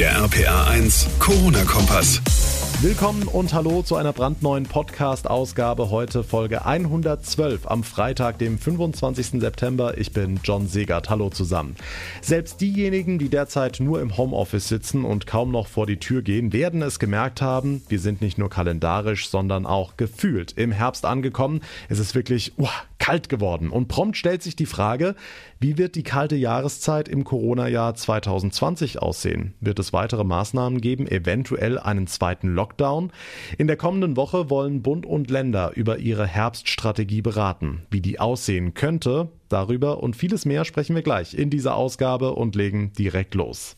Der RPA 1 Corona-Kompass. Willkommen und hallo zu einer brandneuen Podcast-Ausgabe. Heute Folge 112 am Freitag, dem 25. September. Ich bin John Segert. Hallo zusammen. Selbst diejenigen, die derzeit nur im Homeoffice sitzen und kaum noch vor die Tür gehen, werden es gemerkt haben. Wir sind nicht nur kalendarisch, sondern auch gefühlt im Herbst angekommen. Es ist wirklich uh, kalt geworden. Und prompt stellt sich die Frage, wie wird die kalte Jahreszeit im Corona-Jahr 2020 aussehen? Wird es weitere Maßnahmen geben, eventuell einen zweiten Lockdown? In der kommenden Woche wollen Bund und Länder über ihre Herbststrategie beraten. Wie die aussehen könnte, darüber und vieles mehr sprechen wir gleich in dieser Ausgabe und legen direkt los.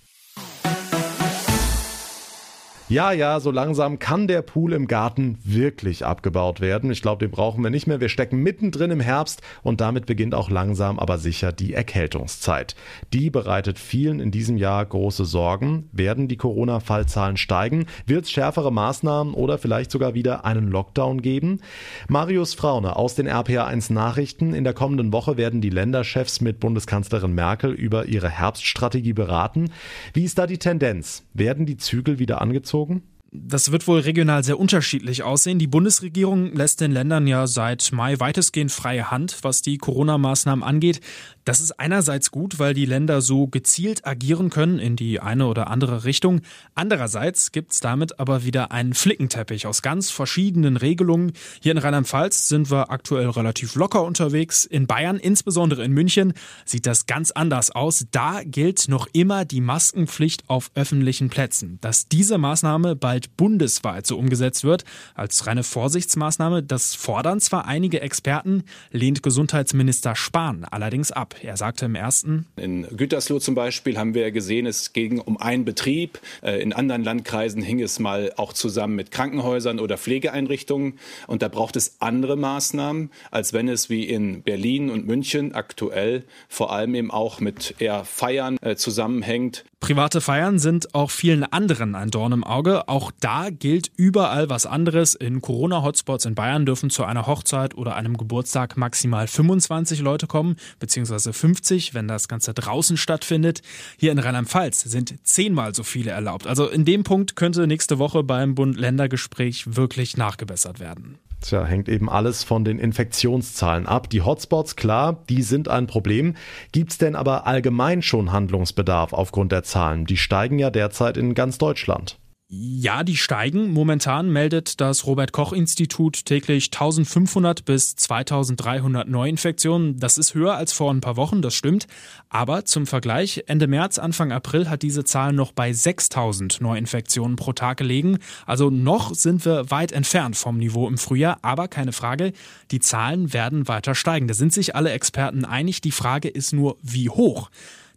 Ja, ja, so langsam kann der Pool im Garten wirklich abgebaut werden. Ich glaube, den brauchen wir nicht mehr. Wir stecken mittendrin im Herbst und damit beginnt auch langsam aber sicher die Erkältungszeit. Die bereitet vielen in diesem Jahr große Sorgen. Werden die Corona-Fallzahlen steigen? Wird es schärfere Maßnahmen oder vielleicht sogar wieder einen Lockdown geben? Marius Fraune aus den RPA1 Nachrichten. In der kommenden Woche werden die Länderchefs mit Bundeskanzlerin Merkel über ihre Herbststrategie beraten. Wie ist da die Tendenz? Werden die Zügel wieder angezogen? Gezogen? Das wird wohl regional sehr unterschiedlich aussehen. Die Bundesregierung lässt den Ländern ja seit Mai weitestgehend freie Hand, was die Corona-Maßnahmen angeht. Das ist einerseits gut, weil die Länder so gezielt agieren können in die eine oder andere Richtung. Andererseits gibt's damit aber wieder einen Flickenteppich aus ganz verschiedenen Regelungen. Hier in Rheinland-Pfalz sind wir aktuell relativ locker unterwegs. In Bayern, insbesondere in München, sieht das ganz anders aus. Da gilt noch immer die Maskenpflicht auf öffentlichen Plätzen. Dass diese Maßnahme bald bald bundesweit so umgesetzt wird. Als reine Vorsichtsmaßnahme, das fordern zwar einige Experten, lehnt Gesundheitsminister Spahn allerdings ab. Er sagte im ersten. In Gütersloh zum Beispiel haben wir gesehen, es ging um einen Betrieb. Äh, in anderen Landkreisen hing es mal auch zusammen mit Krankenhäusern oder Pflegeeinrichtungen. Und da braucht es andere Maßnahmen, als wenn es wie in Berlin und München aktuell vor allem eben auch mit eher Feiern äh, zusammenhängt. Private Feiern sind auch vielen anderen ein Dorn im Auge. Auch da gilt überall was anderes. In Corona-Hotspots in Bayern dürfen zu einer Hochzeit oder einem Geburtstag maximal 25 Leute kommen, beziehungsweise 50, wenn das Ganze draußen stattfindet. Hier in Rheinland-Pfalz sind zehnmal so viele erlaubt. Also in dem Punkt könnte nächste Woche beim Bund-Länder-Gespräch wirklich nachgebessert werden. Tja, hängt eben alles von den Infektionszahlen ab. Die Hotspots, klar, die sind ein Problem. Gibt's denn aber allgemein schon Handlungsbedarf aufgrund der Zahlen? Die steigen ja derzeit in ganz Deutschland. Ja, die steigen. Momentan meldet das Robert Koch Institut täglich 1500 bis 2300 Neuinfektionen. Das ist höher als vor ein paar Wochen, das stimmt. Aber zum Vergleich, Ende März, Anfang April hat diese Zahl noch bei 6000 Neuinfektionen pro Tag gelegen. Also noch sind wir weit entfernt vom Niveau im Frühjahr. Aber keine Frage, die Zahlen werden weiter steigen. Da sind sich alle Experten einig. Die Frage ist nur, wie hoch.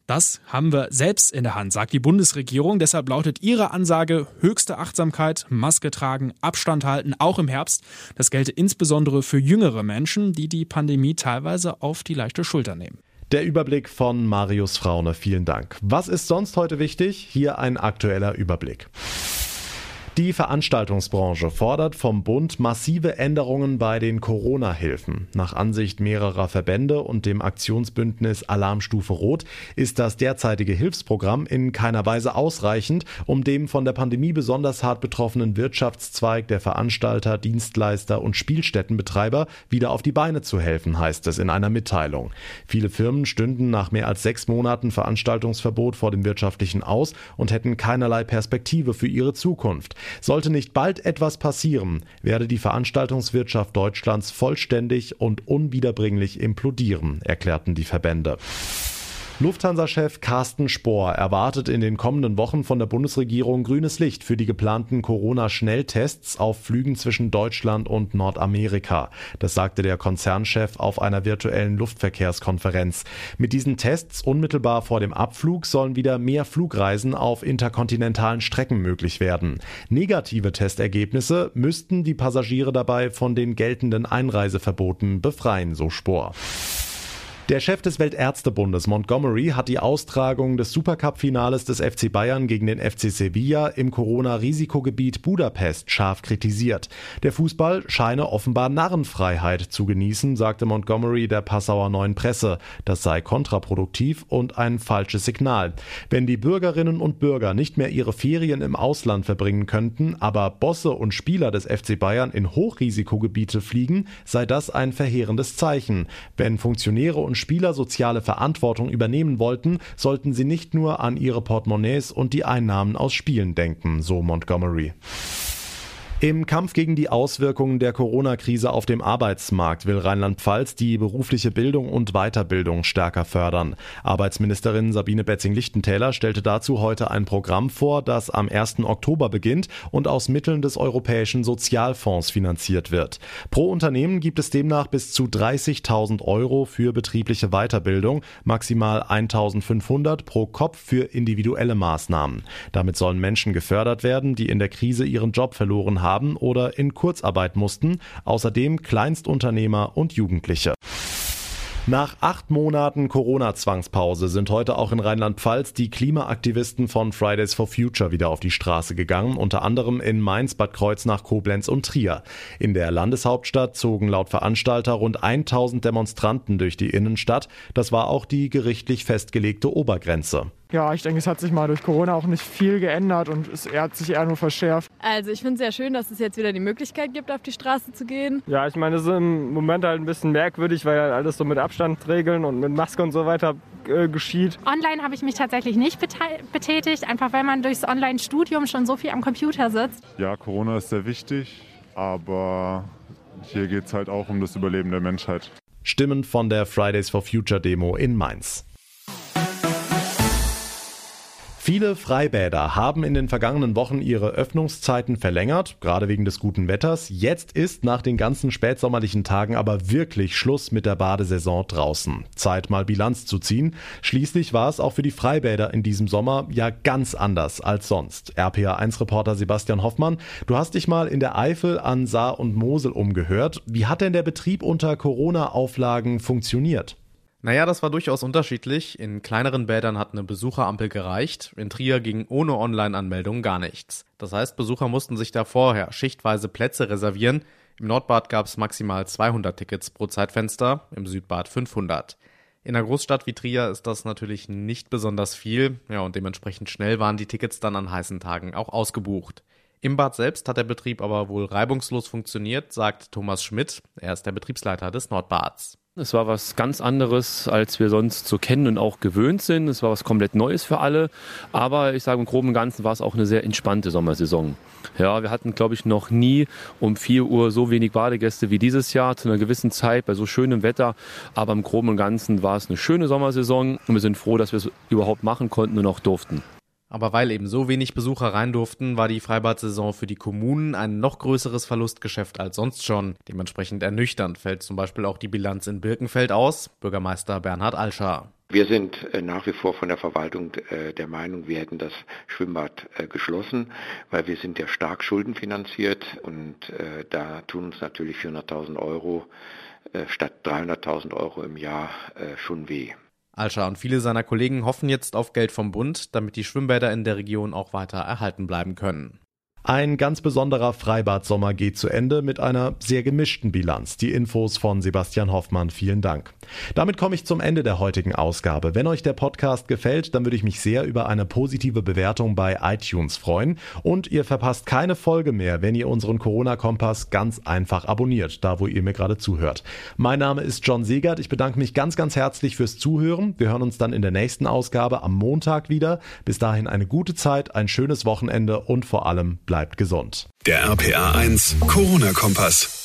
Das haben wir selbst in der Hand, sagt die Bundesregierung. Deshalb lautet ihre Ansage höchste Achtsamkeit, Maske tragen, Abstand halten, auch im Herbst. Das gelte insbesondere für jüngere Menschen, die die Pandemie teilweise auf die leichte Schulter nehmen. Der Überblick von Marius Fraune, vielen Dank. Was ist sonst heute wichtig? Hier ein aktueller Überblick. Die Veranstaltungsbranche fordert vom Bund massive Änderungen bei den Corona-Hilfen. Nach Ansicht mehrerer Verbände und dem Aktionsbündnis Alarmstufe Rot ist das derzeitige Hilfsprogramm in keiner Weise ausreichend, um dem von der Pandemie besonders hart betroffenen Wirtschaftszweig der Veranstalter, Dienstleister und Spielstättenbetreiber wieder auf die Beine zu helfen, heißt es in einer Mitteilung. Viele Firmen stünden nach mehr als sechs Monaten Veranstaltungsverbot vor dem wirtschaftlichen aus und hätten keinerlei Perspektive für ihre Zukunft. Sollte nicht bald etwas passieren, werde die Veranstaltungswirtschaft Deutschlands vollständig und unwiederbringlich implodieren, erklärten die Verbände. Lufthansa-Chef Carsten Spohr erwartet in den kommenden Wochen von der Bundesregierung grünes Licht für die geplanten Corona-Schnelltests auf Flügen zwischen Deutschland und Nordamerika. Das sagte der Konzernchef auf einer virtuellen Luftverkehrskonferenz. Mit diesen Tests unmittelbar vor dem Abflug sollen wieder mehr Flugreisen auf interkontinentalen Strecken möglich werden. Negative Testergebnisse müssten die Passagiere dabei von den geltenden Einreiseverboten befreien, so Spohr. Der Chef des Weltärztebundes Montgomery hat die Austragung des Supercup-Finales des FC Bayern gegen den FC Sevilla im Corona-Risikogebiet Budapest scharf kritisiert. Der Fußball scheine offenbar Narrenfreiheit zu genießen, sagte Montgomery der Passauer Neuen Presse. Das sei kontraproduktiv und ein falsches Signal. Wenn die Bürgerinnen und Bürger nicht mehr ihre Ferien im Ausland verbringen könnten, aber Bosse und Spieler des FC Bayern in Hochrisikogebiete fliegen, sei das ein verheerendes Zeichen. Wenn Funktionäre und Spieler soziale Verantwortung übernehmen wollten, sollten sie nicht nur an ihre Portemonnaies und die Einnahmen aus Spielen denken, so Montgomery. Im Kampf gegen die Auswirkungen der Corona-Krise auf dem Arbeitsmarkt will Rheinland-Pfalz die berufliche Bildung und Weiterbildung stärker fördern. Arbeitsministerin Sabine Betzing-Lichtentäler stellte dazu heute ein Programm vor, das am 1. Oktober beginnt und aus Mitteln des Europäischen Sozialfonds finanziert wird. Pro Unternehmen gibt es demnach bis zu 30.000 Euro für betriebliche Weiterbildung, maximal 1.500 pro Kopf für individuelle Maßnahmen. Damit sollen Menschen gefördert werden, die in der Krise ihren Job verloren haben haben oder in Kurzarbeit mussten, außerdem Kleinstunternehmer und Jugendliche. Nach acht Monaten Corona-Zwangspause sind heute auch in Rheinland-Pfalz die Klimaaktivisten von Fridays for Future wieder auf die Straße gegangen, unter anderem in Mainz, Bad Kreuznach, Koblenz und Trier. In der Landeshauptstadt zogen laut Veranstalter rund 1000 Demonstranten durch die Innenstadt. Das war auch die gerichtlich festgelegte Obergrenze. Ja, ich denke, es hat sich mal durch Corona auch nicht viel geändert und es hat sich eher nur verschärft. Also ich finde es sehr schön, dass es jetzt wieder die Möglichkeit gibt, auf die Straße zu gehen. Ja, ich meine, es ist im Moment halt ein bisschen merkwürdig, weil halt alles so mit Abstandsregeln und mit Maske und so weiter äh, geschieht. Online habe ich mich tatsächlich nicht betätigt, einfach weil man durchs Online-Studium schon so viel am Computer sitzt. Ja, Corona ist sehr wichtig, aber hier geht es halt auch um das Überleben der Menschheit. Stimmen von der Fridays for Future Demo in Mainz. Viele Freibäder haben in den vergangenen Wochen ihre Öffnungszeiten verlängert, gerade wegen des guten Wetters. Jetzt ist nach den ganzen spätsommerlichen Tagen aber wirklich Schluss mit der Badesaison draußen. Zeit mal Bilanz zu ziehen. Schließlich war es auch für die Freibäder in diesem Sommer ja ganz anders als sonst. RPA1-Reporter Sebastian Hoffmann, du hast dich mal in der Eifel an Saar und Mosel umgehört. Wie hat denn der Betrieb unter Corona-Auflagen funktioniert? Naja, das war durchaus unterschiedlich. In kleineren Bädern hat eine Besucherampel gereicht. In Trier ging ohne Online-Anmeldung gar nichts. Das heißt, Besucher mussten sich da vorher schichtweise Plätze reservieren. Im Nordbad gab es maximal 200 Tickets pro Zeitfenster, im Südbad 500. In einer Großstadt wie Trier ist das natürlich nicht besonders viel. Ja, und dementsprechend schnell waren die Tickets dann an heißen Tagen auch ausgebucht. Im Bad selbst hat der Betrieb aber wohl reibungslos funktioniert, sagt Thomas Schmidt. Er ist der Betriebsleiter des Nordbads. Es war was ganz anderes, als wir sonst so kennen und auch gewöhnt sind. Es war was komplett Neues für alle. Aber ich sage im Groben und Ganzen war es auch eine sehr entspannte Sommersaison. Ja, wir hatten, glaube ich, noch nie um 4 Uhr so wenig Badegäste wie dieses Jahr zu einer gewissen Zeit bei so schönem Wetter. Aber im Groben und Ganzen war es eine schöne Sommersaison und wir sind froh, dass wir es überhaupt machen konnten und auch durften. Aber weil eben so wenig Besucher rein durften, war die Freibad-Saison für die Kommunen ein noch größeres Verlustgeschäft als sonst schon. Dementsprechend ernüchternd fällt zum Beispiel auch die Bilanz in Birkenfeld aus. Bürgermeister Bernhard Alscher. Wir sind äh, nach wie vor von der Verwaltung äh, der Meinung, wir hätten das Schwimmbad äh, geschlossen, weil wir sind ja stark schuldenfinanziert und da tun uns natürlich 400.000 Euro statt 300.000 Euro im Jahr schon weh. Alscher und viele seiner Kollegen hoffen jetzt auf Geld vom Bund, damit die Schwimmbäder in der Region auch weiter erhalten bleiben können. Ein ganz besonderer Freibad-Sommer geht zu Ende mit einer sehr gemischten Bilanz. Die Infos von Sebastian Hoffmann. Vielen Dank. Damit komme ich zum Ende der heutigen Ausgabe. Wenn euch der Podcast gefällt, dann würde ich mich sehr über eine positive Bewertung bei iTunes freuen. Und ihr verpasst keine Folge mehr, wenn ihr unseren Corona-Kompass ganz einfach abonniert, da wo ihr mir gerade zuhört. Mein Name ist John Segert. Ich bedanke mich ganz, ganz herzlich fürs Zuhören. Wir hören uns dann in der nächsten Ausgabe am Montag wieder. Bis dahin eine gute Zeit, ein schönes Wochenende und vor allem bleibt bleibt gesund. Der RPA 1 Corona-Kompass.